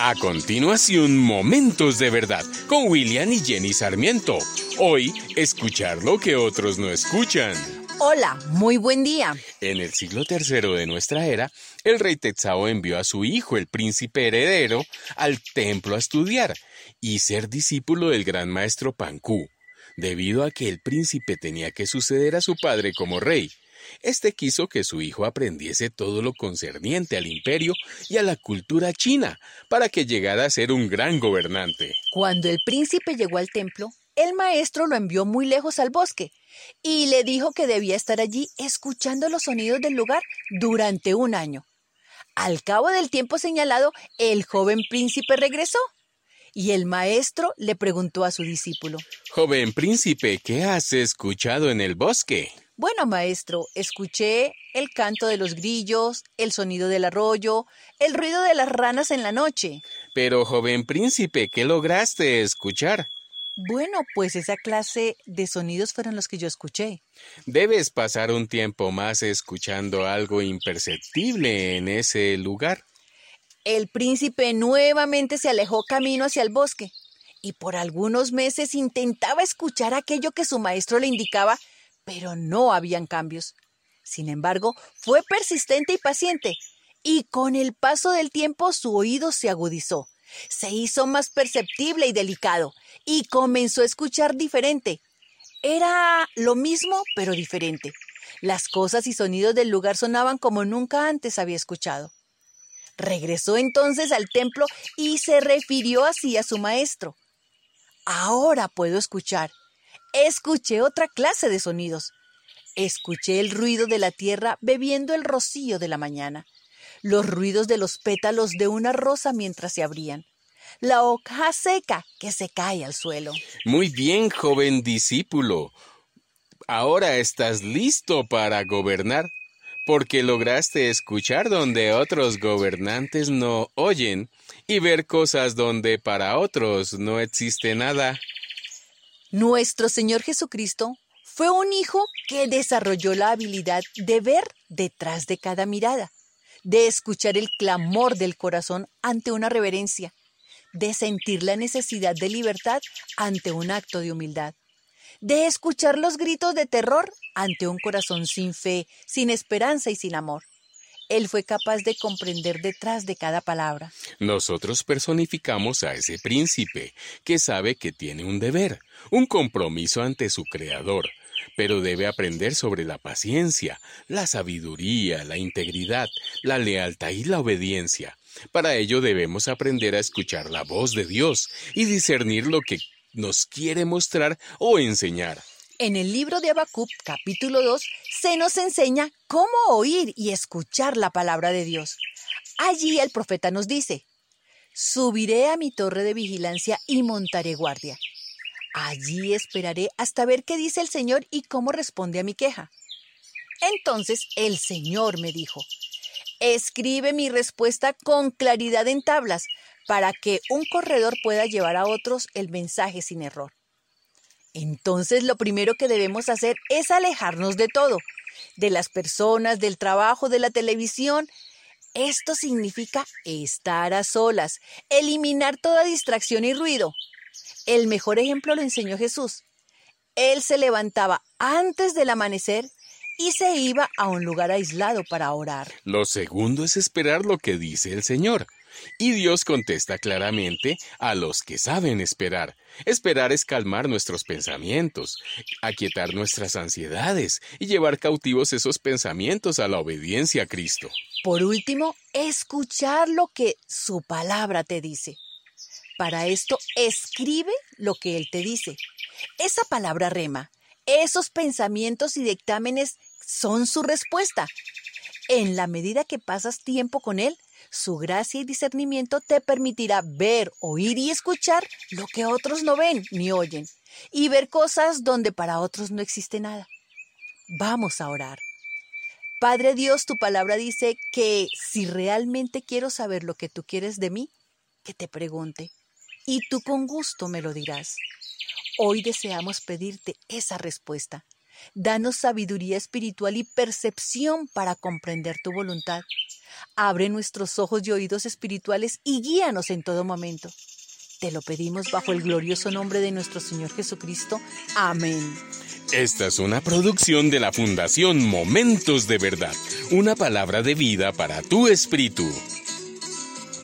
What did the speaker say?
A continuación, Momentos de Verdad con William y Jenny Sarmiento. Hoy, escuchar lo que otros no escuchan. Hola, muy buen día. En el siglo III de nuestra era, el rey Tetzao envió a su hijo, el príncipe heredero, al templo a estudiar y ser discípulo del gran maestro Pancú, debido a que el príncipe tenía que suceder a su padre como rey. Este quiso que su hijo aprendiese todo lo concerniente al imperio y a la cultura china, para que llegara a ser un gran gobernante. Cuando el príncipe llegó al templo, el maestro lo envió muy lejos al bosque y le dijo que debía estar allí escuchando los sonidos del lugar durante un año. Al cabo del tiempo señalado, el joven príncipe regresó y el maestro le preguntó a su discípulo Joven príncipe, ¿qué has escuchado en el bosque? Bueno, maestro, escuché el canto de los grillos, el sonido del arroyo, el ruido de las ranas en la noche. Pero, joven príncipe, ¿qué lograste escuchar? Bueno, pues esa clase de sonidos fueron los que yo escuché. Debes pasar un tiempo más escuchando algo imperceptible en ese lugar. El príncipe nuevamente se alejó camino hacia el bosque y por algunos meses intentaba escuchar aquello que su maestro le indicaba, pero no habían cambios. Sin embargo, fue persistente y paciente, y con el paso del tiempo su oído se agudizó se hizo más perceptible y delicado, y comenzó a escuchar diferente. Era lo mismo, pero diferente. Las cosas y sonidos del lugar sonaban como nunca antes había escuchado. Regresó entonces al templo y se refirió así a su maestro. Ahora puedo escuchar. Escuché otra clase de sonidos. Escuché el ruido de la tierra bebiendo el rocío de la mañana los ruidos de los pétalos de una rosa mientras se abrían, la hoja seca que se cae al suelo. Muy bien, joven discípulo. Ahora estás listo para gobernar, porque lograste escuchar donde otros gobernantes no oyen y ver cosas donde para otros no existe nada. Nuestro Señor Jesucristo fue un hijo que desarrolló la habilidad de ver detrás de cada mirada de escuchar el clamor del corazón ante una reverencia, de sentir la necesidad de libertad ante un acto de humildad, de escuchar los gritos de terror ante un corazón sin fe, sin esperanza y sin amor. Él fue capaz de comprender detrás de cada palabra. Nosotros personificamos a ese príncipe que sabe que tiene un deber, un compromiso ante su Creador, pero debe aprender sobre la paciencia, la sabiduría, la integridad, la lealtad y la obediencia. Para ello debemos aprender a escuchar la voz de Dios y discernir lo que nos quiere mostrar o enseñar. En el libro de Habacuc, capítulo 2, se nos enseña cómo oír y escuchar la palabra de Dios. Allí el profeta nos dice: Subiré a mi torre de vigilancia y montaré guardia. Allí esperaré hasta ver qué dice el Señor y cómo responde a mi queja. Entonces el Señor me dijo, escribe mi respuesta con claridad en tablas para que un corredor pueda llevar a otros el mensaje sin error. Entonces lo primero que debemos hacer es alejarnos de todo, de las personas, del trabajo, de la televisión. Esto significa estar a solas, eliminar toda distracción y ruido, el mejor ejemplo lo enseñó Jesús. Él se levantaba antes del amanecer y se iba a un lugar aislado para orar. Lo segundo es esperar lo que dice el Señor. Y Dios contesta claramente a los que saben esperar. Esperar es calmar nuestros pensamientos, aquietar nuestras ansiedades y llevar cautivos esos pensamientos a la obediencia a Cristo. Por último, escuchar lo que su palabra te dice. Para esto, escribe lo que Él te dice. Esa palabra rema, esos pensamientos y dictámenes son su respuesta. En la medida que pasas tiempo con Él, su gracia y discernimiento te permitirá ver, oír y escuchar lo que otros no ven ni oyen, y ver cosas donde para otros no existe nada. Vamos a orar. Padre Dios, tu palabra dice que si realmente quiero saber lo que tú quieres de mí, que te pregunte y tú con gusto me lo dirás. Hoy deseamos pedirte esa respuesta. Danos sabiduría espiritual y percepción para comprender tu voluntad. Abre nuestros ojos y oídos espirituales y guíanos en todo momento. Te lo pedimos bajo el glorioso nombre de nuestro Señor Jesucristo. Amén. Esta es una producción de la Fundación Momentos de Verdad, una palabra de vida para tu espíritu.